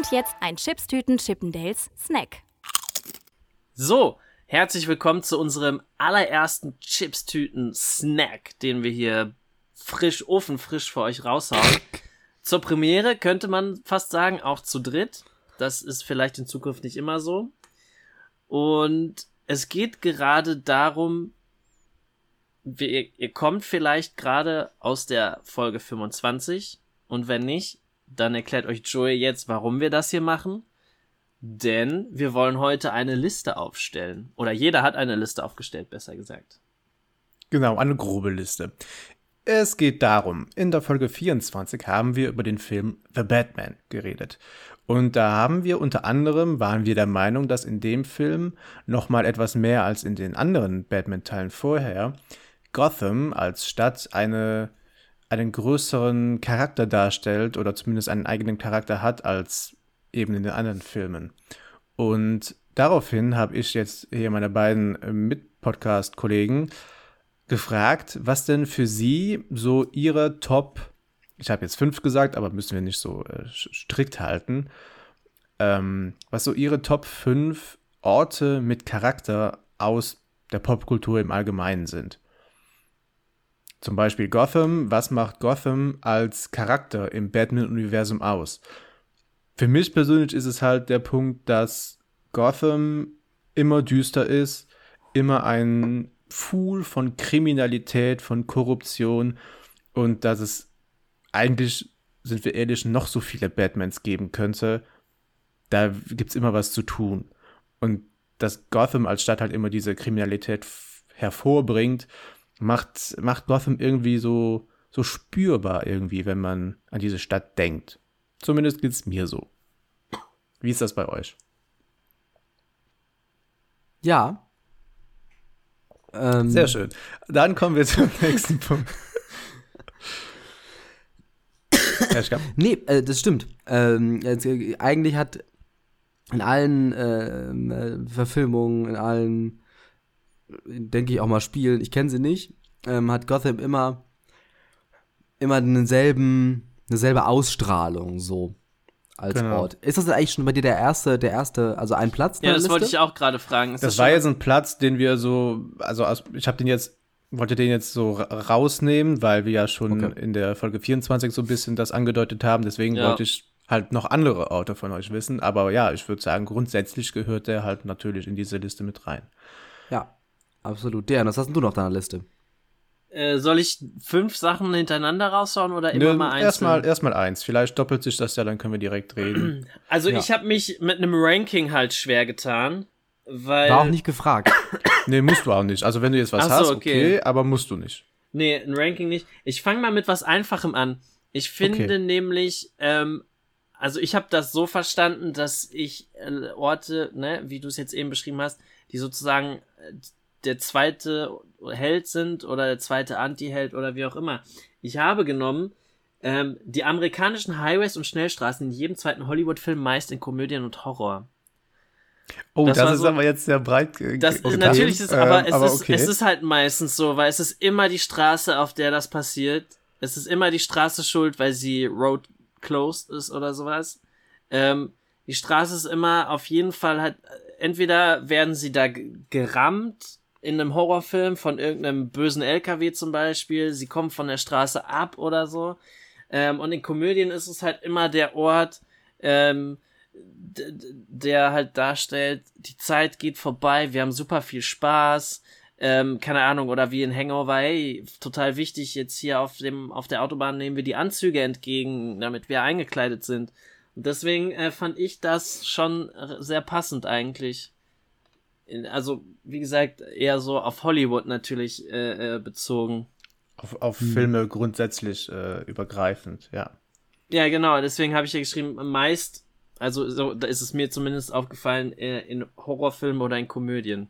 Und jetzt ein Chipstüten Chippendales Snack. So, herzlich willkommen zu unserem allerersten Chipstüten Snack, den wir hier frisch, ofenfrisch für euch raushauen. Zur Premiere könnte man fast sagen, auch zu dritt. Das ist vielleicht in Zukunft nicht immer so. Und es geht gerade darum, ihr, ihr kommt vielleicht gerade aus der Folge 25 und wenn nicht, dann erklärt euch Joey jetzt, warum wir das hier machen. Denn wir wollen heute eine Liste aufstellen. Oder jeder hat eine Liste aufgestellt, besser gesagt. Genau, eine grobe Liste. Es geht darum, in der Folge 24 haben wir über den Film The Batman geredet. Und da haben wir unter anderem, waren wir der Meinung, dass in dem Film nochmal etwas mehr als in den anderen Batman-Teilen vorher Gotham als Stadt eine, einen größeren Charakter darstellt oder zumindest einen eigenen Charakter hat als eben in den anderen Filmen. Und daraufhin habe ich jetzt hier meine beiden Mit-Podcast-Kollegen gefragt, was denn für sie so ihre Top, ich habe jetzt fünf gesagt, aber müssen wir nicht so äh, strikt halten, ähm, was so ihre Top fünf Orte mit Charakter aus der Popkultur im Allgemeinen sind. Zum Beispiel Gotham. Was macht Gotham als Charakter im Batman-Universum aus? Für mich persönlich ist es halt der Punkt, dass Gotham immer düster ist, immer ein Pool von Kriminalität, von Korruption und dass es eigentlich, sind wir ehrlich, noch so viele Batmans geben könnte. Da gibt es immer was zu tun. Und dass Gotham als Stadt halt immer diese Kriminalität hervorbringt, macht, macht Gotham irgendwie so, so spürbar irgendwie, wenn man an diese Stadt denkt. Zumindest geht es mir so. Wie ist das bei euch? Ja. Ähm, Sehr schön. Dann kommen wir zum nächsten Punkt. nee, äh, das stimmt. Ähm, äh, eigentlich hat in allen ähm, äh, Verfilmungen, in allen denke ich auch mal spielen, ich kenne sie nicht, ähm, hat Gotham immer, immer denselben, eine selbe Ausstrahlung so als genau. Ort. Ist das eigentlich schon bei dir der erste, der erste, also ein Platz? Ja, das Liste? wollte ich auch gerade fragen. Ist das, das war jetzt ein Platz, den wir so, also ich habe den jetzt, wollte den jetzt so rausnehmen, weil wir ja schon okay. in der Folge 24 so ein bisschen das angedeutet haben. Deswegen ja. wollte ich halt noch andere Orte von euch wissen. Aber ja, ich würde sagen, grundsätzlich gehört der halt natürlich in diese Liste mit rein. Ja, Absolut. Der, was hast denn du noch auf deiner Liste? Äh, soll ich fünf Sachen hintereinander raushauen oder immer Nö, mal eins? Erstmal erstmal eins. Vielleicht doppelt sich das ja, dann können wir direkt reden. Also ja. ich habe mich mit einem Ranking halt schwer getan, weil war auch nicht gefragt. nee, musst du auch nicht. Also wenn du jetzt was so, hast, okay. okay, aber musst du nicht. Nee, ein Ranking nicht. Ich fange mal mit was Einfachem an. Ich finde okay. nämlich, ähm, also ich habe das so verstanden, dass ich äh, Orte, ne, wie du es jetzt eben beschrieben hast, die sozusagen äh, der zweite Held sind oder der zweite Anti-Held oder wie auch immer. Ich habe genommen ähm, die amerikanischen Highways und Schnellstraßen in jedem zweiten Hollywood-Film meist in Komödien und Horror. Oh, das, das ist so, aber jetzt sehr breit. Das ist natürlich ist, aber, ähm, es, aber ist, okay. es ist halt meistens so, weil es ist immer die Straße, auf der das passiert. Es ist immer die Straße schuld, weil sie road closed ist oder sowas. Ähm, die Straße ist immer auf jeden Fall halt, entweder werden sie da gerammt in einem Horrorfilm von irgendeinem bösen LKW zum Beispiel. Sie kommen von der Straße ab oder so. Ähm, und in Komödien ist es halt immer der Ort, ähm, der halt darstellt, die Zeit geht vorbei, wir haben super viel Spaß, ähm, keine Ahnung, oder wie in Hangover, hey, total wichtig, jetzt hier auf dem, auf der Autobahn nehmen wir die Anzüge entgegen, damit wir eingekleidet sind. Und deswegen äh, fand ich das schon sehr passend eigentlich also wie gesagt, eher so auf Hollywood natürlich äh, äh, bezogen. Auf, auf hm. Filme grundsätzlich äh, übergreifend, ja. Ja, genau, deswegen habe ich ja geschrieben, meist, also so, da ist es mir zumindest aufgefallen, äh, in Horrorfilmen oder in Komödien.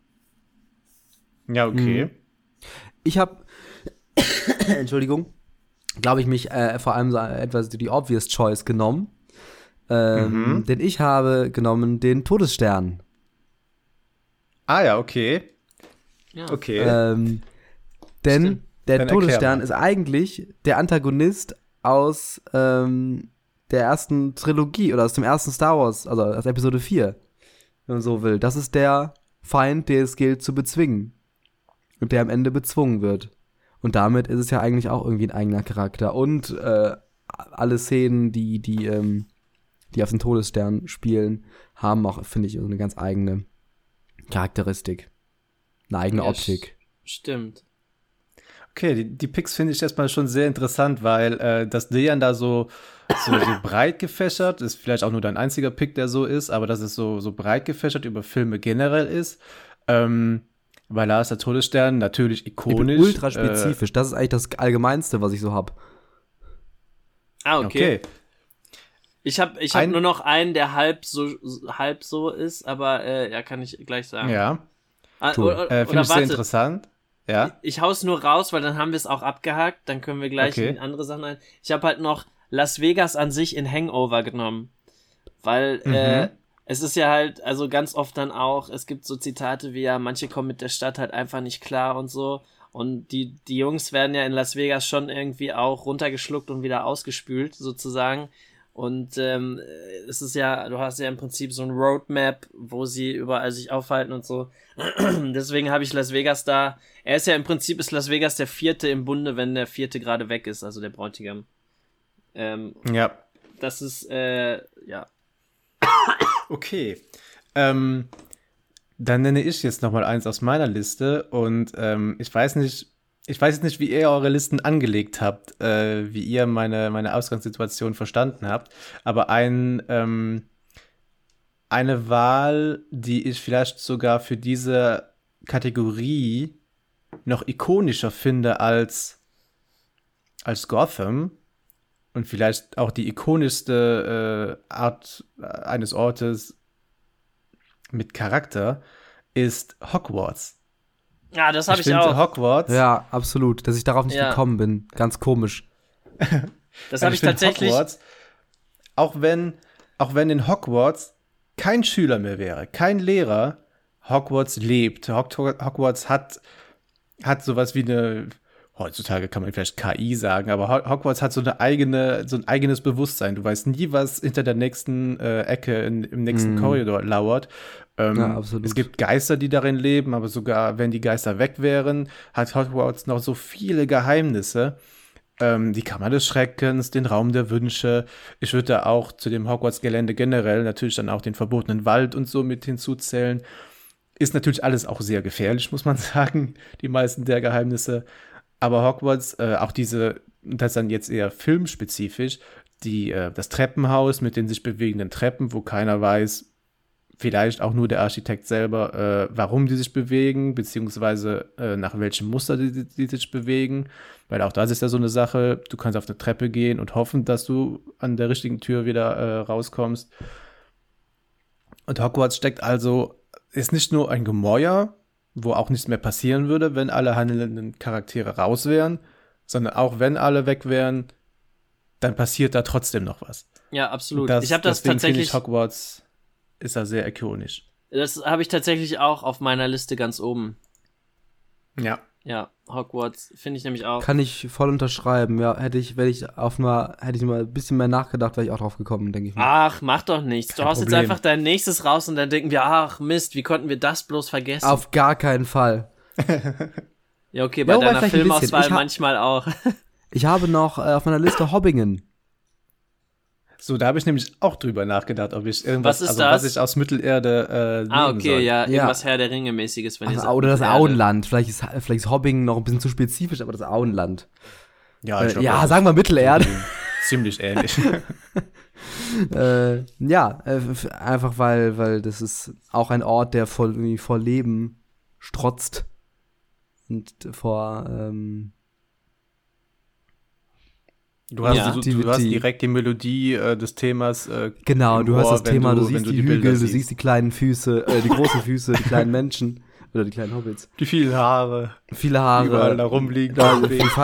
Ja, okay. Hm. Ich habe, Entschuldigung, glaube ich, mich äh, vor allem so etwas die Obvious Choice genommen. Ähm, mhm. Denn ich habe genommen den Todesstern Ah ja, okay. Ja. Okay. Ähm, denn Stimmt. der Dann Todesstern ist eigentlich der Antagonist aus ähm, der ersten Trilogie oder aus dem ersten Star Wars, also aus Episode 4, wenn man so will. Das ist der Feind, der es gilt zu bezwingen. Und der am Ende bezwungen wird. Und damit ist es ja eigentlich auch irgendwie ein eigener Charakter. Und äh, alle Szenen, die, die, ähm, die auf den Todesstern spielen, haben auch, finde ich, eine ganz eigene Charakteristik. Eine eigene ja, Optik. Stimmt. Okay, die, die Picks finde ich erstmal schon sehr interessant, weil äh, das Dejan da so, so, so breit gefächert ist, vielleicht auch nur dein einziger Pick, der so ist, aber dass es so, so breit gefächert über Filme generell ist. Ähm, weil Lars der Todesstern natürlich ikonisch. ultra spezifisch, äh, das ist eigentlich das Allgemeinste, was ich so habe. Ah, okay. okay. Ich habe ich hab nur noch einen, der halb so, halb so ist, aber äh, ja, kann ich gleich sagen. Ja. Ah, oder, äh, Finde ich sehr interessant. Ja. Ich, ich hau's nur raus, weil dann haben wir es auch abgehakt. Dann können wir gleich okay. in andere Sachen ein. Ich habe halt noch Las Vegas an sich in Hangover genommen. Weil mhm. äh, es ist ja halt, also ganz oft dann auch, es gibt so Zitate wie ja, manche kommen mit der Stadt halt einfach nicht klar und so. Und die, die Jungs werden ja in Las Vegas schon irgendwie auch runtergeschluckt und wieder ausgespült, sozusagen. Und ähm, es ist ja, du hast ja im Prinzip so ein Roadmap, wo sie überall sich aufhalten und so. Deswegen habe ich Las Vegas da. Er ist ja im Prinzip ist Las Vegas der vierte im Bunde, wenn der vierte gerade weg ist, also der Bräutigam. Ähm, ja. Das ist, äh, ja. Okay. Ähm, dann nenne ich jetzt nochmal eins aus meiner Liste und ähm, ich weiß nicht, ich weiß jetzt nicht, wie ihr eure Listen angelegt habt, äh, wie ihr meine, meine Ausgangssituation verstanden habt, aber ein, ähm, eine Wahl, die ich vielleicht sogar für diese Kategorie noch ikonischer finde als, als Gotham und vielleicht auch die ikonischste äh, Art äh, eines Ortes mit Charakter ist Hogwarts. Ja, das habe ich, ich auch. Hogwarts. Ja, absolut, dass ich darauf nicht ja. gekommen bin. Ganz komisch. das habe ich, ich tatsächlich. Hogwarts, auch wenn, auch wenn in Hogwarts kein Schüler mehr wäre, kein Lehrer, Hogwarts lebt. Hogwarts hat, hat sowas wie eine, heutzutage kann man vielleicht KI sagen, aber Hogwarts hat so eine eigene, so ein eigenes Bewusstsein. Du weißt nie, was hinter der nächsten äh, Ecke in, im nächsten mm. Korridor lauert. Ähm, ja. Es gibt Geister, die darin leben, aber sogar wenn die Geister weg wären, hat Hogwarts noch so viele Geheimnisse. Ähm, die Kammer des Schreckens, den Raum der Wünsche. Ich würde da auch zu dem Hogwarts-Gelände generell natürlich dann auch den verbotenen Wald und so mit hinzuzählen. Ist natürlich alles auch sehr gefährlich, muss man sagen, die meisten der Geheimnisse. Aber Hogwarts, äh, auch diese, das dann jetzt eher filmspezifisch, die, äh, das Treppenhaus mit den sich bewegenden Treppen, wo keiner weiß, vielleicht auch nur der Architekt selber, äh, warum die sich bewegen, beziehungsweise äh, nach welchem Muster die, die, sich bewegen. Weil auch das ist ja so eine Sache, du kannst auf eine Treppe gehen und hoffen, dass du an der richtigen Tür wieder äh, rauskommst. Und Hogwarts steckt also, ist nicht nur ein Gemäuer, wo auch nichts mehr passieren würde, wenn alle handelnden Charaktere raus wären, sondern auch wenn alle weg wären, dann passiert da trotzdem noch was. Ja, absolut. Das, ich habe das tatsächlich. Ich Hogwarts ist er sehr ikonisch. Das habe ich tatsächlich auch auf meiner Liste ganz oben. Ja. Ja, Hogwarts finde ich nämlich auch. Kann ich voll unterschreiben. Ja, hätte ich, wenn ich auf mal, hätte ich mal ein bisschen mehr nachgedacht, wäre ich auch drauf gekommen, denke ich mal. Ach, mach doch nichts. Kein du haust jetzt einfach dein nächstes raus und dann denken wir, ach Mist, wie konnten wir das bloß vergessen? Auf gar keinen Fall. ja, okay, bei ja, deiner Filmauswahl manchmal auch. ich habe noch äh, auf meiner Liste Hobbingen. So, da habe ich nämlich auch drüber nachgedacht, ob ich irgendwas, was also das? was ich aus Mittelerde äh, Ah, okay, soll. ja, irgendwas Herr der Ringe mäßiges, wenn also, ihr Oder das Auenland, vielleicht ist vielleicht ist Hobbing noch ein bisschen zu spezifisch, aber das Auenland. Ja, äh, ja, sagen wir Mittelerde. Ziemlich ähnlich. äh, ja, äh, einfach weil weil das ist auch ein Ort, der voll vor Leben strotzt und vor ähm, Du hast, ja. du, du hast direkt die Melodie äh, des Themas. Äh, genau, du Ohr, hast das Thema, du, du siehst die, die Hügel, du siehst die kleinen Füße, äh, die großen Füße, die kleinen Menschen oder die kleinen Hobbits. Die vielen Haare. Viele Haare. Überall da rumliegen. Da,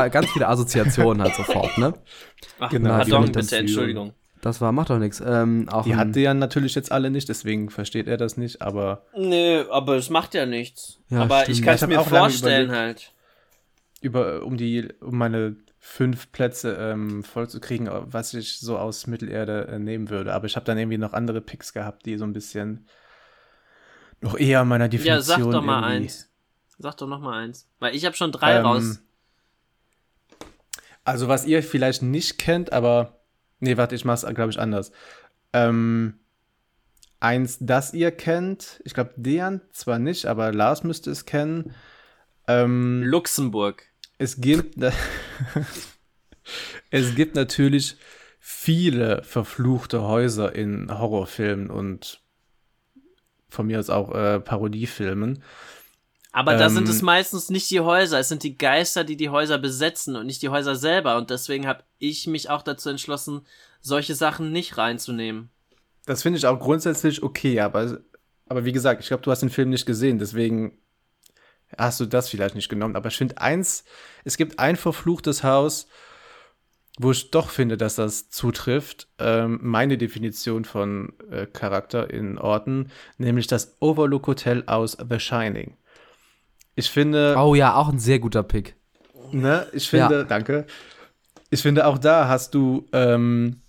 ganz viele Assoziationen halt sofort, ne? Ach, genau. Pardon, bitte, Entschuldigung. Das war, macht doch nichts. Ähm, die hatte ja natürlich jetzt alle nicht, deswegen versteht er das nicht, aber. Nö, aber es macht ja nichts. Ja, aber stimmt. ich kann es mir vorstellen halt. Über, um die, um meine fünf Plätze ähm, voll zu kriegen, was ich so aus Mittelerde äh, nehmen würde. Aber ich habe dann irgendwie noch andere Picks gehabt, die so ein bisschen noch eher meiner Definition. Ja, sag doch mal eins. Sag doch noch mal eins. Weil ich habe schon drei ähm, raus. Also, was ihr vielleicht nicht kennt, aber. Nee, warte, ich mach's, glaube ich, anders. Ähm, eins, das ihr kennt. Ich glaube, Dejan zwar nicht, aber Lars müsste es kennen. Ähm, Luxemburg. Es gibt. es gibt natürlich viele verfluchte Häuser in Horrorfilmen und von mir aus auch äh, Parodiefilmen. Aber ähm, da sind es ähm, meistens nicht die Häuser, es sind die Geister, die die Häuser besetzen und nicht die Häuser selber. Und deswegen habe ich mich auch dazu entschlossen, solche Sachen nicht reinzunehmen. Das finde ich auch grundsätzlich okay, aber, aber wie gesagt, ich glaube, du hast den Film nicht gesehen, deswegen hast du das vielleicht nicht genommen. Aber ich finde eins, es gibt ein verfluchtes Haus, wo ich doch finde, dass das zutrifft, ähm, meine Definition von äh, Charakter in Orten, nämlich das Overlook Hotel aus The Shining. Ich finde. Oh ja, auch ein sehr guter Pick. Ne, ich finde, ja. danke. Ich finde, auch da hast du, ähm,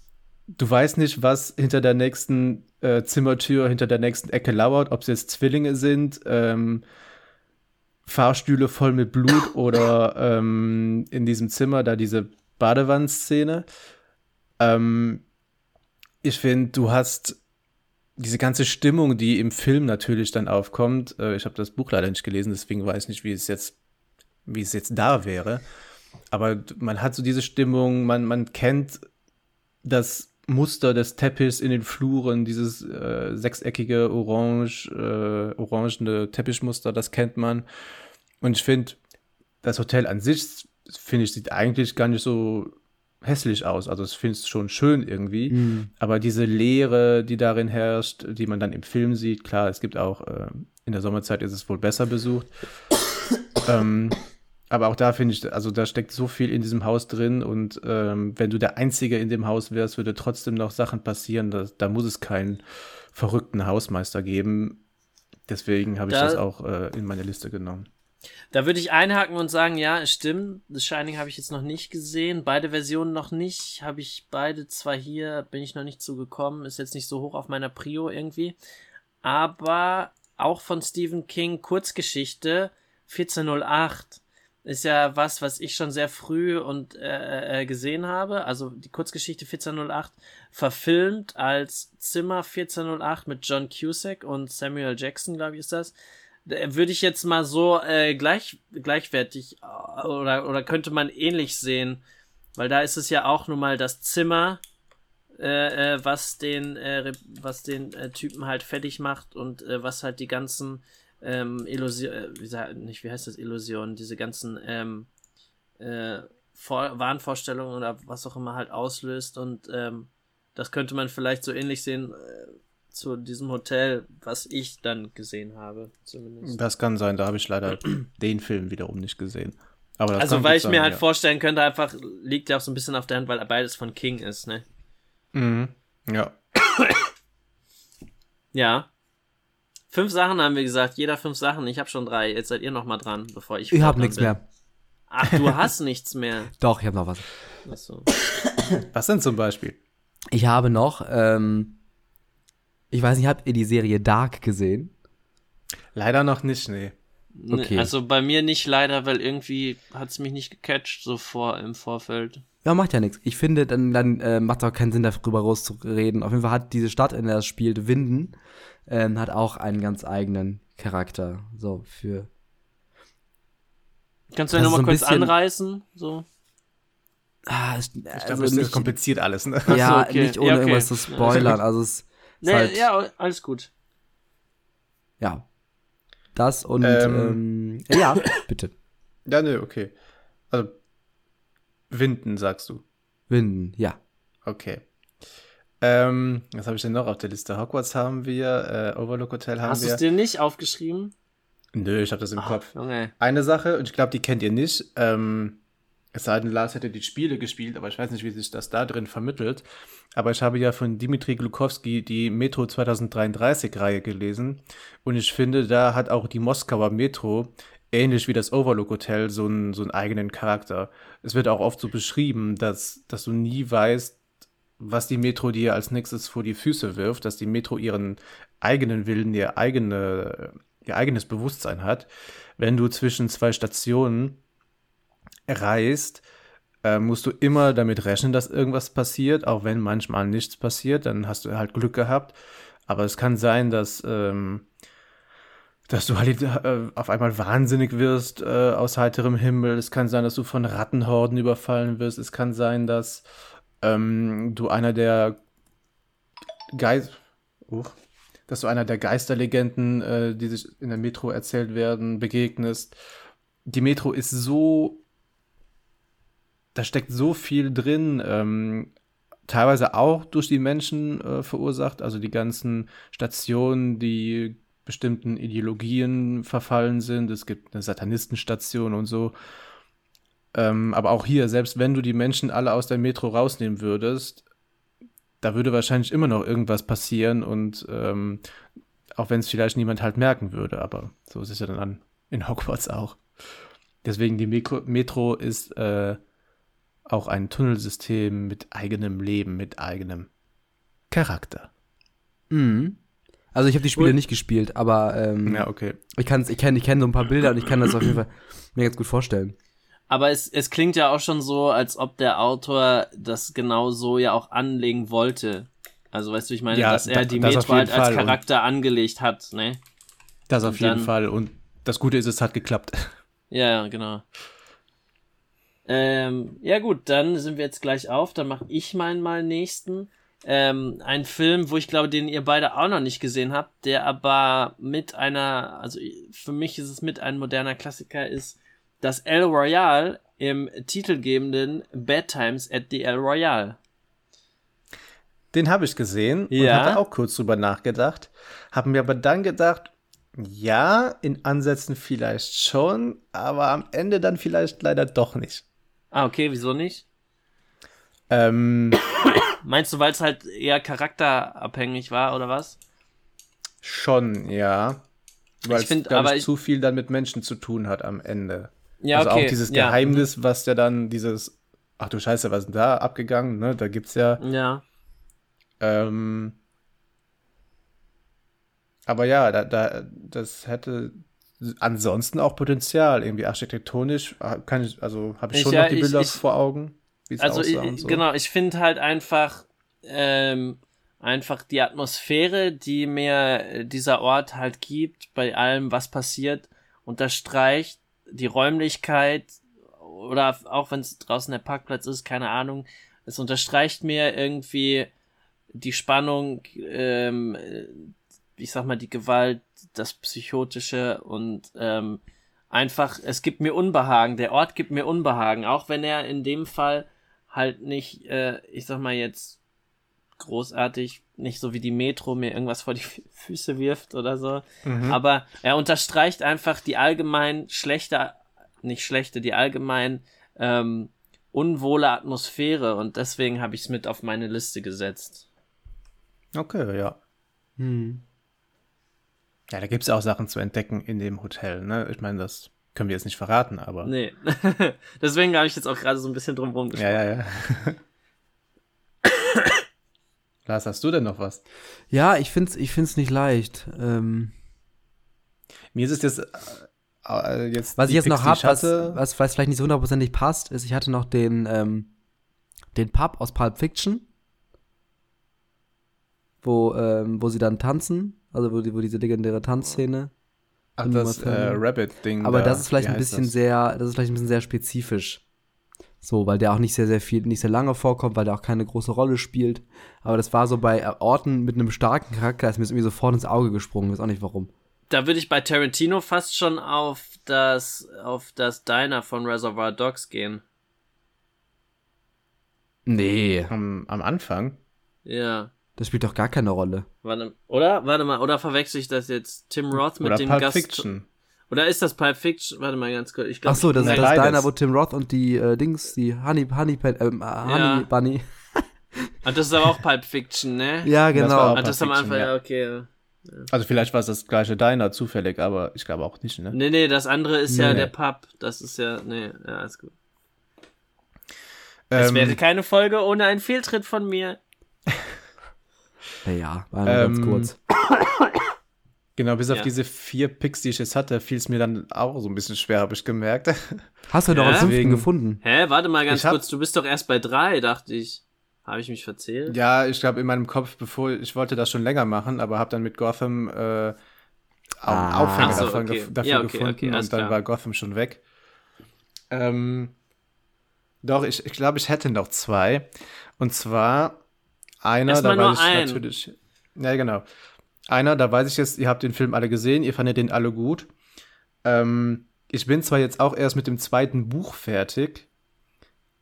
du weißt nicht, was hinter der nächsten äh, Zimmertür, hinter der nächsten Ecke lauert, ob es jetzt Zwillinge sind, ähm, Fahrstühle voll mit Blut oder ähm, in diesem Zimmer da diese Badewannenszene. Ähm, ich finde, du hast diese ganze Stimmung, die im Film natürlich dann aufkommt. Äh, ich habe das Buch leider nicht gelesen, deswegen weiß ich nicht, wie es jetzt, wie es jetzt da wäre. Aber man hat so diese Stimmung, man, man kennt das Muster des Teppichs in den Fluren, dieses äh, sechseckige orange, äh, orangene Teppichmuster, das kennt man. Und ich finde, das Hotel an sich finde ich, sieht eigentlich gar nicht so hässlich aus. Also ich finde es schon schön irgendwie. Mhm. Aber diese Leere, die darin herrscht, die man dann im Film sieht, klar, es gibt auch, äh, in der Sommerzeit ist es wohl besser besucht. ähm, aber auch da finde ich, also da steckt so viel in diesem Haus drin und ähm, wenn du der Einzige in dem Haus wärst, würde trotzdem noch Sachen passieren. Da, da muss es keinen verrückten Hausmeister geben. Deswegen habe ich da, das auch äh, in meine Liste genommen. Da würde ich einhaken und sagen, ja, es stimmt. The Shining habe ich jetzt noch nicht gesehen. Beide Versionen noch nicht. Habe ich beide zwar hier, bin ich noch nicht zugekommen. Ist jetzt nicht so hoch auf meiner Prio irgendwie. Aber auch von Stephen King Kurzgeschichte 1408 ist ja was, was ich schon sehr früh und äh, äh gesehen habe. Also die Kurzgeschichte 1408 verfilmt als Zimmer 1408 mit John Cusack und Samuel Jackson, glaube ich, ist das würde ich jetzt mal so äh, gleich, gleichwertig äh, oder, oder könnte man ähnlich sehen, weil da ist es ja auch nun mal das Zimmer, äh, äh, was den, äh, was den äh, Typen halt fertig macht und äh, was halt die ganzen ähm, Illusion, äh, wie, nicht, wie heißt das Illusion, diese ganzen ähm, äh, Vor Wahnvorstellungen oder was auch immer halt auslöst und ähm, das könnte man vielleicht so ähnlich sehen. Äh, zu diesem Hotel, was ich dann gesehen habe, zumindest. Das kann sein, da habe ich leider den Film wiederum nicht gesehen. also, weil ich sein, mir halt ja. vorstellen könnte, einfach liegt ja auch so ein bisschen auf der Hand, weil beides von King ist, ne? Mhm. Ja. ja. Fünf Sachen haben wir gesagt, jeder fünf Sachen. Ich habe schon drei. Jetzt seid ihr noch mal dran, bevor ich. Ich habe nichts mehr. Ach, du hast nichts mehr. Doch, ich habe noch was. Achso. Was denn zum Beispiel? Ich habe noch ähm, ich weiß nicht, habt ihr die Serie Dark gesehen? Leider noch nicht, nee. Okay. Also bei mir nicht leider, weil irgendwie hat es mich nicht gecatcht so vor im Vorfeld. Ja, macht ja nichts. Ich finde, dann, dann äh, macht es auch keinen Sinn, darüber rauszureden. Auf jeden Fall hat diese Stadt, in der es spielt, Winden, ähm, hat auch einen ganz eigenen Charakter. So, für. Kannst du ja nochmal so kurz bisschen, anreißen? So. Ah, es, ich also glaube, es ist kompliziert alles, ne? Ja, so, okay. nicht ohne ja, okay. irgendwas zu spoilern. Also es Nee, halt, ja, alles gut. Ja. Das und ähm, ähm, ja, bitte. Ja, nö, okay. Also Winden, sagst du. Winden, ja. Okay. Ähm, was habe ich denn noch auf der Liste? Hogwarts haben wir, äh, Overlook Hotel haben Hast wir. Hast du es dir nicht aufgeschrieben? Nö, ich habe das im Ach, Kopf. Junge. Eine Sache, und ich glaube, die kennt ihr nicht. Ähm, es sei denn, Lars hätte die Spiele gespielt, aber ich weiß nicht, wie sich das da drin vermittelt. Aber ich habe ja von Dimitri Glukowski die Metro 2033-Reihe gelesen. Und ich finde, da hat auch die Moskauer Metro ähnlich wie das Overlook Hotel so einen, so einen eigenen Charakter. Es wird auch oft so beschrieben, dass, dass du nie weißt, was die Metro dir als nächstes vor die Füße wirft, dass die Metro ihren eigenen Willen, ihr, eigene, ihr eigenes Bewusstsein hat. Wenn du zwischen zwei Stationen reist, äh, musst du immer damit rechnen, dass irgendwas passiert, auch wenn manchmal nichts passiert, dann hast du halt Glück gehabt. Aber es kann sein, dass, ähm, dass du halt äh, auf einmal wahnsinnig wirst äh, aus heiterem Himmel. Es kann sein, dass du von Rattenhorden überfallen wirst. Es kann sein, dass ähm, du einer der Geist, uh, dass du einer der Geisterlegenden, äh, die sich in der Metro erzählt werden, begegnest. Die Metro ist so, da steckt so viel drin, ähm, teilweise auch durch die Menschen äh, verursacht, also die ganzen Stationen, die bestimmten Ideologien verfallen sind. Es gibt eine Satanistenstation und so. Ähm, aber auch hier, selbst wenn du die Menschen alle aus der Metro rausnehmen würdest, da würde wahrscheinlich immer noch irgendwas passieren und ähm, auch wenn es vielleicht niemand halt merken würde, aber so ist es ja dann in Hogwarts auch. Deswegen die Metro, Metro ist äh, auch ein Tunnelsystem mit eigenem Leben, mit eigenem Charakter. Mhm. Also ich habe die Spiele und, nicht gespielt, aber ähm, ja, okay. ich, kann's, ich kenne ich kenn so ein paar Bilder und ich kann das auf jeden Fall mir ganz gut vorstellen. Aber es, es klingt ja auch schon so, als ob der Autor das genau so ja auch anlegen wollte. Also weißt du, ich meine, ja, dass er da, die Metro halt als Charakter angelegt hat, ne? Das auf jeden dann, Fall. Und das Gute ist, es hat geklappt. Ja, genau. Ähm, ja gut, dann sind wir jetzt gleich auf. Dann mache ich meinen mal nächsten. Ähm, ein Film, wo ich glaube, den ihr beide auch noch nicht gesehen habt, der aber mit einer, also für mich ist es mit ein moderner Klassiker, ist das El Royale im titelgebenden Bad Times at the El Royale. Den habe ich gesehen ja. und hatte auch kurz drüber nachgedacht, habe mir aber dann gedacht, ja, in Ansätzen vielleicht schon, aber am Ende dann vielleicht leider doch nicht. Ah, okay, wieso nicht? Ähm, Meinst du, weil es halt eher charakterabhängig war oder was? Schon, ja. Weil ich, zu viel dann mit Menschen zu tun hat am Ende. Ja, also okay. auch dieses Geheimnis, ja. was ja dann dieses, ach du Scheiße, was ist denn da abgegangen, ne? Da gibt's ja. Ja. Ähm, aber ja, da, da, das hätte ansonsten auch Potenzial, irgendwie architektonisch, ah, kann ich, also habe ich schon ja, noch die Bilder ich, vor Augen, wie es also aussah ich, so. Genau, ich finde halt einfach, ähm, einfach die Atmosphäre, die mir dieser Ort halt gibt, bei allem, was passiert, unterstreicht die Räumlichkeit oder auch wenn es draußen der Parkplatz ist, keine Ahnung, es unterstreicht mir irgendwie die Spannung, ähm, ich sag mal die Gewalt, das Psychotische und ähm, einfach, es gibt mir Unbehagen, der Ort gibt mir Unbehagen, auch wenn er in dem Fall halt nicht, äh, ich sag mal jetzt großartig, nicht so wie die Metro mir irgendwas vor die Füße wirft oder so. Mhm. Aber er unterstreicht einfach die allgemein schlechte, nicht schlechte, die allgemein ähm, unwohle Atmosphäre und deswegen habe ich es mit auf meine Liste gesetzt. Okay, ja. Hm. Ja, da gibt es auch Sachen zu entdecken in dem Hotel, ne? Ich meine, das können wir jetzt nicht verraten, aber. Nee. Deswegen habe ich jetzt auch gerade so ein bisschen drum gesprochen. Ja, ja, ja. Lars, hast du denn noch was? Ja, ich find's, ich find's nicht leicht. Ähm, Mir ist es jetzt, äh, jetzt was ich jetzt noch habe, was, was, was vielleicht nicht so hundertprozentig passt, ist, ich hatte noch den, ähm, den Pub aus Pulp Fiction, wo, ähm, wo sie dann tanzen, also wo, die, wo diese legendäre Tanzszene. Ach, das äh, Rabbit-Ding. Aber da. das ist vielleicht ein bisschen das? sehr, das ist vielleicht ein bisschen sehr spezifisch. So, weil der auch nicht sehr, sehr viel, nicht sehr lange vorkommt, weil der auch keine große Rolle spielt. Aber das war so bei Orten mit einem starken Charakter, ist mir irgendwie sofort ins Auge gesprungen, weiß auch nicht warum. Da würde ich bei Tarantino fast schon auf das, auf das Diner von Reservoir Dogs gehen. Nee. Am, am Anfang? Ja. Das spielt doch gar keine Rolle. Warte, oder? Warte mal, oder verwechsel ich das jetzt Tim Roth mit oder dem Pulp Gast? Fiction. Oder ist das Pulp Fiction? Warte mal ganz kurz. Ich glaub, Ach so, das ist das Diner, wo Tim Roth und die äh, Dings, die Honey, Honey, äh, Honey ja. Bunny. Und das ist aber auch Pulp Fiction, ne? Ja, genau. Das, das am Anfang, ja, okay. Also vielleicht war es das gleiche Diner zufällig, aber ich glaube auch nicht, ne? Nee, nee, das andere ist nee, ja nee. der Pub. Das ist ja, nee, ja, ist gut. Ähm, es wäre keine Folge ohne einen Fehltritt von mir. naja, war nur ähm, ganz kurz. Genau, bis auf diese vier Picks, die ich jetzt hatte, fiel es mir dann auch so ein bisschen schwer, habe ich gemerkt. Hast du doch einen fünften gefunden? Hä, warte mal ganz kurz, du bist doch erst bei drei, dachte ich. Habe ich mich verzählt? Ja, ich glaube in meinem Kopf, bevor ich wollte das schon länger machen, aber habe dann mit Gotham äh, ah. Aufhänger so, davon, okay. dafür ja, okay, gefunden okay, und dann klar. war Gotham schon weg. Ähm, doch, ich, ich glaube, ich hätte noch zwei. Und zwar einer, Erstmal da weiß ich ein. natürlich. Ja, genau. Einer, da weiß ich jetzt, ihr habt den Film alle gesehen, ihr fandet den alle gut. Ähm, ich bin zwar jetzt auch erst mit dem zweiten Buch fertig,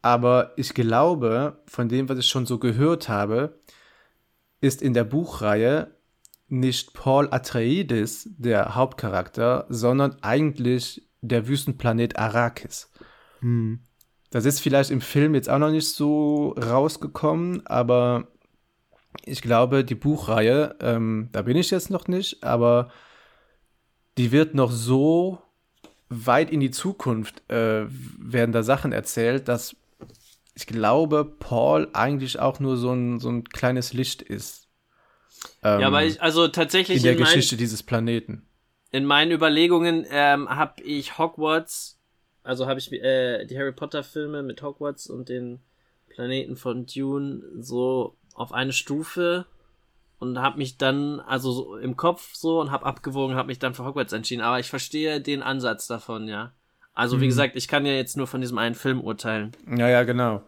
aber ich glaube, von dem, was ich schon so gehört habe, ist in der Buchreihe nicht Paul Atreides der Hauptcharakter, sondern eigentlich der Wüstenplanet Arrakis. Hm. Das ist vielleicht im Film jetzt auch noch nicht so rausgekommen, aber ich glaube, die Buchreihe, ähm, da bin ich jetzt noch nicht, aber die wird noch so weit in die Zukunft äh, werden da Sachen erzählt, dass ich glaube, Paul eigentlich auch nur so ein, so ein kleines Licht ist. Ähm, ja, aber ich, also tatsächlich in der in Geschichte mein, dieses Planeten. In meinen Überlegungen ähm, habe ich Hogwarts, also habe ich äh, die Harry Potter Filme mit Hogwarts und den Planeten von Dune so auf eine Stufe und habe mich dann also so im Kopf so und habe abgewogen, habe mich dann für Hogwarts entschieden. Aber ich verstehe den Ansatz davon, ja. Also, wie mhm. gesagt, ich kann ja jetzt nur von diesem einen Film urteilen. Ja, ja, genau.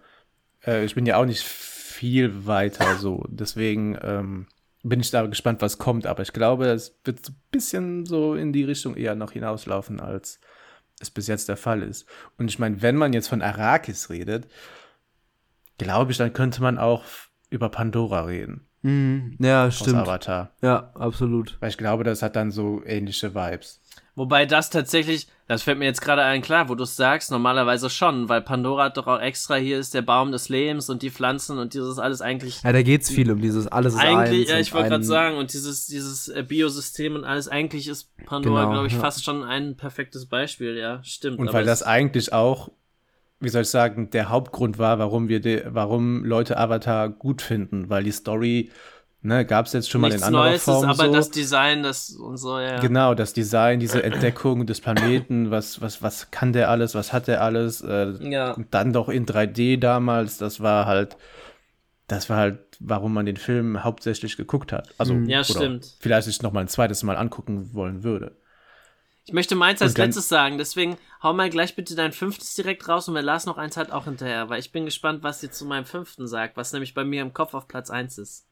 Äh, ich bin ja auch nicht viel weiter so. Deswegen ähm, bin ich da gespannt, was kommt. Aber ich glaube, es wird so ein bisschen so in die Richtung eher noch hinauslaufen, als es bis jetzt der Fall ist. Und ich meine, wenn man jetzt von Arrakis redet, glaube ich, dann könnte man auch über Pandora reden. Mhm. Ja, stimmt. Avatar. Ja, absolut. Weil ich glaube, das hat dann so ähnliche Vibes. Wobei das tatsächlich, das fällt mir jetzt gerade ein, klar, wo du es sagst, normalerweise schon, weil Pandora hat doch auch extra, hier ist der Baum des Lebens und die Pflanzen und dieses alles eigentlich. Ja, da geht's viel um dieses alles ist Eigentlich, ja, ich wollte gerade sagen, und dieses, dieses äh, Biosystem und alles, eigentlich ist Pandora, genau, glaube ich, ja. fast schon ein perfektes Beispiel, ja, stimmt. Und weil das eigentlich auch, wie soll ich sagen, der Hauptgrund war, warum wir, de, warum Leute Avatar gut finden, weil die Story Ne, Gab es jetzt schon mal in anderen Neues Form ist aber so. das Design, das und so, ja. Genau, das Design, diese Entdeckung des Planeten, was, was, was kann der alles, was hat der alles? Äh, ja. Dann doch in 3D damals, das war halt, das war halt, warum man den Film hauptsächlich geguckt hat. Also, ja, stimmt. Vielleicht sich noch mal ein zweites Mal angucken wollen würde. Ich möchte meins als letztes sagen, deswegen hau mal gleich bitte dein fünftes direkt raus und wer Lars noch eins hat, auch hinterher, weil ich bin gespannt, was ihr zu meinem fünften sagt, was nämlich bei mir im Kopf auf Platz eins ist.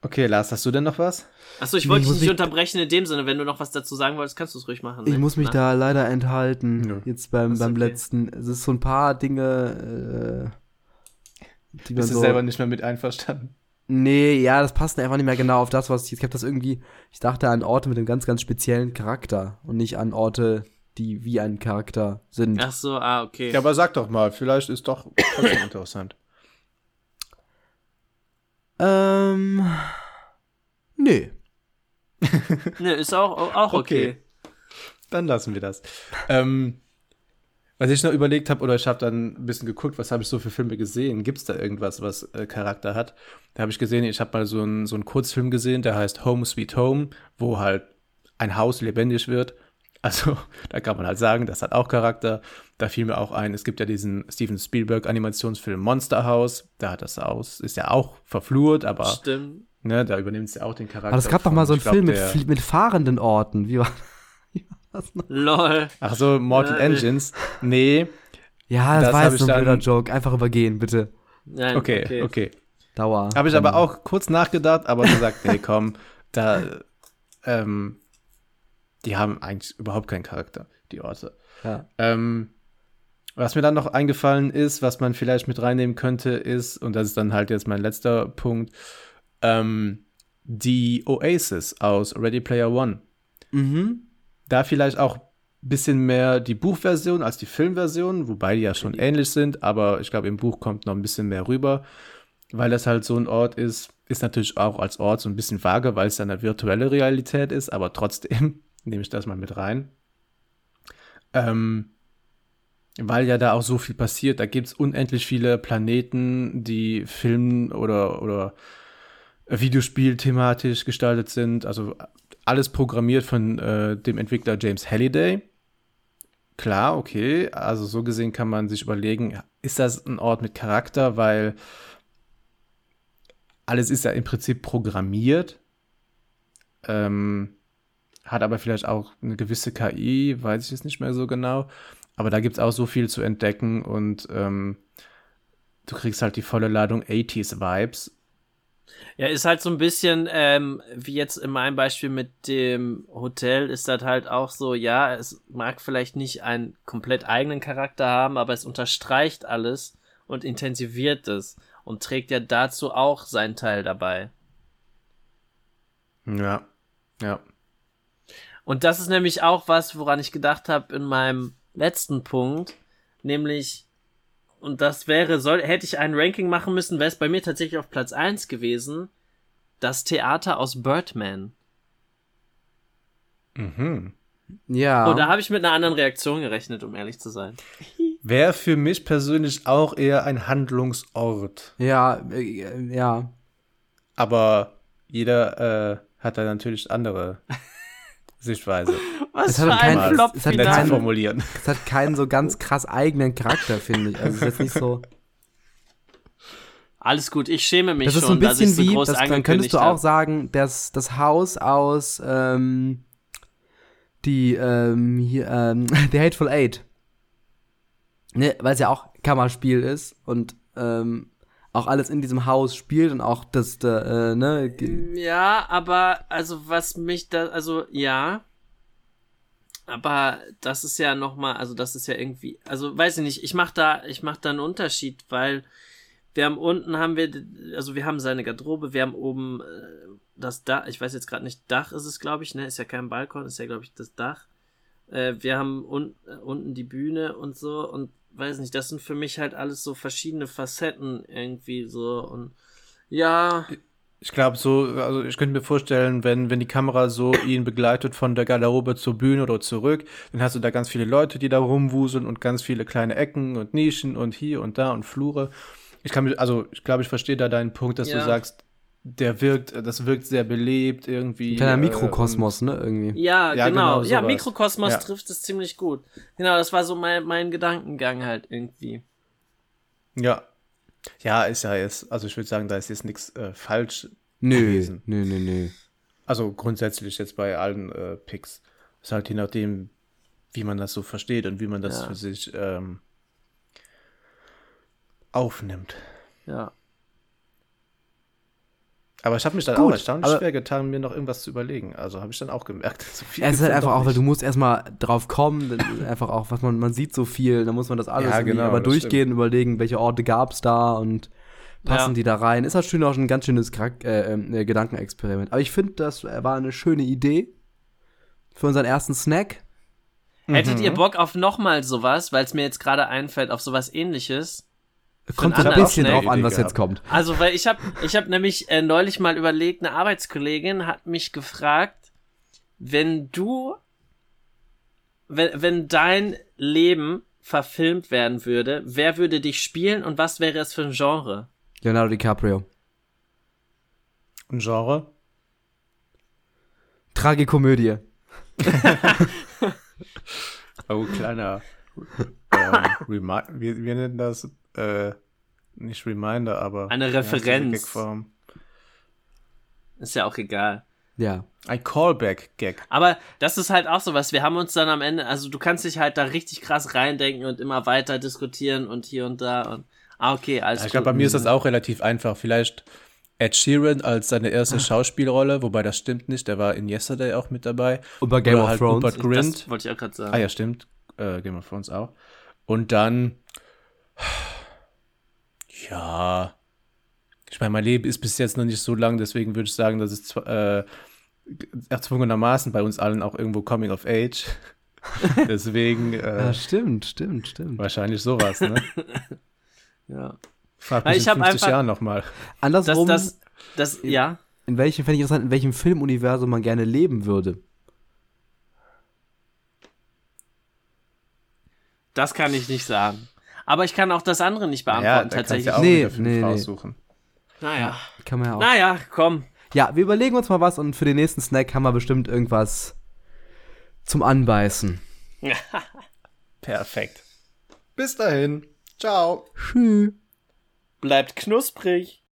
Okay, Lars, hast du denn noch was? Achso, ich wollte dich nicht unterbrechen in dem Sinne. Wenn du noch was dazu sagen wolltest, kannst du es ruhig machen. Ne? Ich muss mich Na? da leider enthalten. Ja. Jetzt beim, beim okay. letzten. Es ist so ein paar Dinge, äh, die Bist du so, selber nicht mehr mit einverstanden? Nee, ja, das passt einfach nicht mehr genau auf das, was ich. Ich habe das irgendwie. Ich dachte an Orte mit einem ganz, ganz speziellen Charakter und nicht an Orte, die wie ein Charakter sind. Ach so, ah, okay. Ja, aber sag doch mal, vielleicht ist doch trotzdem interessant. Ähm. Nee. nee, ist auch, auch okay. okay. Dann lassen wir das. Ähm, was ich noch überlegt habe, oder ich habe dann ein bisschen geguckt, was habe ich so für Filme gesehen? Gibt es da irgendwas, was äh, Charakter hat? Da habe ich gesehen, ich habe mal so einen so Kurzfilm gesehen, der heißt Home Sweet Home, wo halt ein Haus lebendig wird. Also, da kann man halt sagen, das hat auch Charakter. Da fiel mir auch ein, es gibt ja diesen Steven Spielberg Animationsfilm Monster House. Da hat das aus, ist ja auch verflurt, aber. Stimmt. Ne, da übernimmt es ja auch den Charakter. Aber es gab doch mal so einen Film mit, mit fahrenden Orten. Wie war, noch? Lol. Ach so, Mortal Engines. Nee. Ja, das, das war jetzt so ein blöder Joke. Einfach übergehen, bitte. Nein, okay, okay, okay. Dauer. Habe ich aber auch kurz nachgedacht, aber gesagt, nee, komm, da, ähm, die haben eigentlich überhaupt keinen Charakter, die Orte. Ja. Ähm, was mir dann noch eingefallen ist, was man vielleicht mit reinnehmen könnte, ist, und das ist dann halt jetzt mein letzter Punkt, ähm, die Oasis aus Ready Player One. Mhm. Da vielleicht auch ein bisschen mehr die Buchversion als die Filmversion, wobei die ja schon ähnlich sind, aber ich glaube, im Buch kommt noch ein bisschen mehr rüber. weil das halt so ein Ort ist, ist natürlich auch als Ort so ein bisschen vage, weil es ja eine virtuelle Realität ist, aber trotzdem nehme ich das mal mit rein. Ähm, weil ja da auch so viel passiert. Da gibt es unendlich viele Planeten, die Film- oder, oder Videospiel thematisch gestaltet sind. Also alles programmiert von äh, dem Entwickler James Halliday. Klar, okay. Also so gesehen kann man sich überlegen, ist das ein Ort mit Charakter, weil alles ist ja im Prinzip programmiert. Ähm, hat aber vielleicht auch eine gewisse KI, weiß ich jetzt nicht mehr so genau. Aber da gibt es auch so viel zu entdecken und ähm, du kriegst halt die volle Ladung 80s-Vibes. Ja, ist halt so ein bisschen, ähm, wie jetzt in meinem Beispiel mit dem Hotel, ist das halt auch so, ja, es mag vielleicht nicht einen komplett eigenen Charakter haben, aber es unterstreicht alles und intensiviert es und trägt ja dazu auch seinen Teil dabei. Ja, ja. Und das ist nämlich auch was, woran ich gedacht habe in meinem letzten Punkt, nämlich, und das wäre, soll, hätte ich ein Ranking machen müssen, wäre es bei mir tatsächlich auf Platz 1 gewesen, das Theater aus Birdman. Mhm. Ja. Und da habe ich mit einer anderen Reaktion gerechnet, um ehrlich zu sein. Wäre für mich persönlich auch eher ein Handlungsort. Ja, äh, ja. Aber jeder äh, hat da natürlich andere Sichtweise. Was es für hat ein Flop es hat keinen, formulieren. Es hat keinen so ganz krass eigenen Charakter, finde ich. Also es ist jetzt nicht so. Alles gut, ich schäme mich das ist schon, so ein bisschen so wie, das, dann könntest du auch sagen, dass das Haus aus ähm, die ähm, hier, ähm, The Hateful Eight. Ne, weil es ja auch Kammerspiel ist und ähm, auch alles in diesem Haus spielt und auch das, äh, ne? Ja, aber also was mich da, also ja, aber das ist ja noch mal, also das ist ja irgendwie, also weiß ich nicht, ich mach da, ich mach da einen Unterschied, weil wir haben unten haben wir, also wir haben seine Garderobe, wir haben oben äh, das Dach, ich weiß jetzt gerade nicht, Dach ist es, glaube ich, ne, ist ja kein Balkon, ist ja glaube ich das Dach. Äh, wir haben un unten die Bühne und so und weiß nicht, das sind für mich halt alles so verschiedene Facetten irgendwie so und ja. Ich glaube so, also ich könnte mir vorstellen, wenn, wenn die Kamera so ihn begleitet von der Garderobe zur Bühne oder zurück, dann hast du da ganz viele Leute, die da rumwuseln und ganz viele kleine Ecken und Nischen und hier und da und Flure. Ich kann mich, also ich glaube, ich verstehe da deinen Punkt, dass ja. du sagst, der wirkt, das wirkt sehr belebt irgendwie. Ein kleiner äh, Mikrokosmos, äh, ne, irgendwie. Ja, ja genau. genau ja, Mikrokosmos ja. trifft es ziemlich gut. Genau, das war so mein, mein Gedankengang halt irgendwie. Ja. Ja, ist ja jetzt, also ich würde sagen, da ist jetzt nichts äh, falsch nö, gewesen. Nö, nö, nö. Also grundsätzlich jetzt bei allen äh, Picks. Ist halt je nachdem, wie man das so versteht und wie man das ja. für sich ähm, aufnimmt. Ja. Aber ich habe mich dann Gut, auch erstaunlich schwer getan, mir noch irgendwas zu überlegen. Also habe ich dann auch gemerkt. So es ist halt einfach auch, weil du musst erstmal drauf kommen, einfach auch, was man, man sieht so viel, dann muss man das alles ja, genau, aber durchgehen, stimmt. überlegen, welche Orte gab es da und passen ja. die da rein. Ist halt schön auch ein ganz schönes Charak äh, äh, Gedankenexperiment. Aber ich finde, das war eine schöne Idee für unseren ersten Snack. Hättet mhm. ihr Bock auf nochmal sowas, weil es mir jetzt gerade einfällt, auf sowas ähnliches? Kommt so ein bisschen drauf an, was jetzt kommt. Also, weil ich habe ich hab nämlich äh, neulich mal überlegt, eine Arbeitskollegin hat mich gefragt, wenn du, wenn, wenn dein Leben verfilmt werden würde, wer würde dich spielen und was wäre es für ein Genre? Leonardo DiCaprio. Ein Genre? Tragikomödie. oh, kleiner. Ähm, wie, wie nennen das? Äh, nicht Reminder, aber eine Referenz. Ist ja auch egal. Ja. Ein Callback-Gag. Aber das ist halt auch so was. Wir haben uns dann am Ende, also du kannst dich halt da richtig krass reindenken und immer weiter diskutieren und hier und da und ah, okay, alles ja, Ich glaube, bei mir ist das auch relativ einfach. Vielleicht Ed Sheeran als seine erste Schauspielrolle, wobei das stimmt nicht, der war in Yesterday auch mit dabei. Und bei Game Oder of halt Thrones. Rupert Grint. Das wollte ich auch gerade sagen. Ah ja, stimmt. Äh, Game of Thrones auch. Und dann ja. Ich meine, mein Leben ist bis jetzt noch nicht so lang, deswegen würde ich sagen, dass es äh, erzwungenermaßen bei uns allen auch irgendwo Coming of Age. deswegen. Äh, ja, stimmt, stimmt, stimmt. Wahrscheinlich sowas, ne? ja. Frag mich ich in 50 Jahren nochmal. Andersrum. Das, das, das, ja. In welchem, fände ich interessant, in welchem Filmuniversum man gerne leben würde. Das kann ich nicht sagen. Aber ich kann auch das andere nicht beantworten, ja, tatsächlich. Ja auch nee, nee, raussuchen. Naja. Kann man ja auch. Naja, komm. Ja, wir überlegen uns mal was und für den nächsten Snack haben wir bestimmt irgendwas zum Anbeißen. Perfekt. Bis dahin. Ciao. Tschüss. Bleibt knusprig.